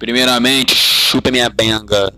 Primeiramente, chupa minha benga.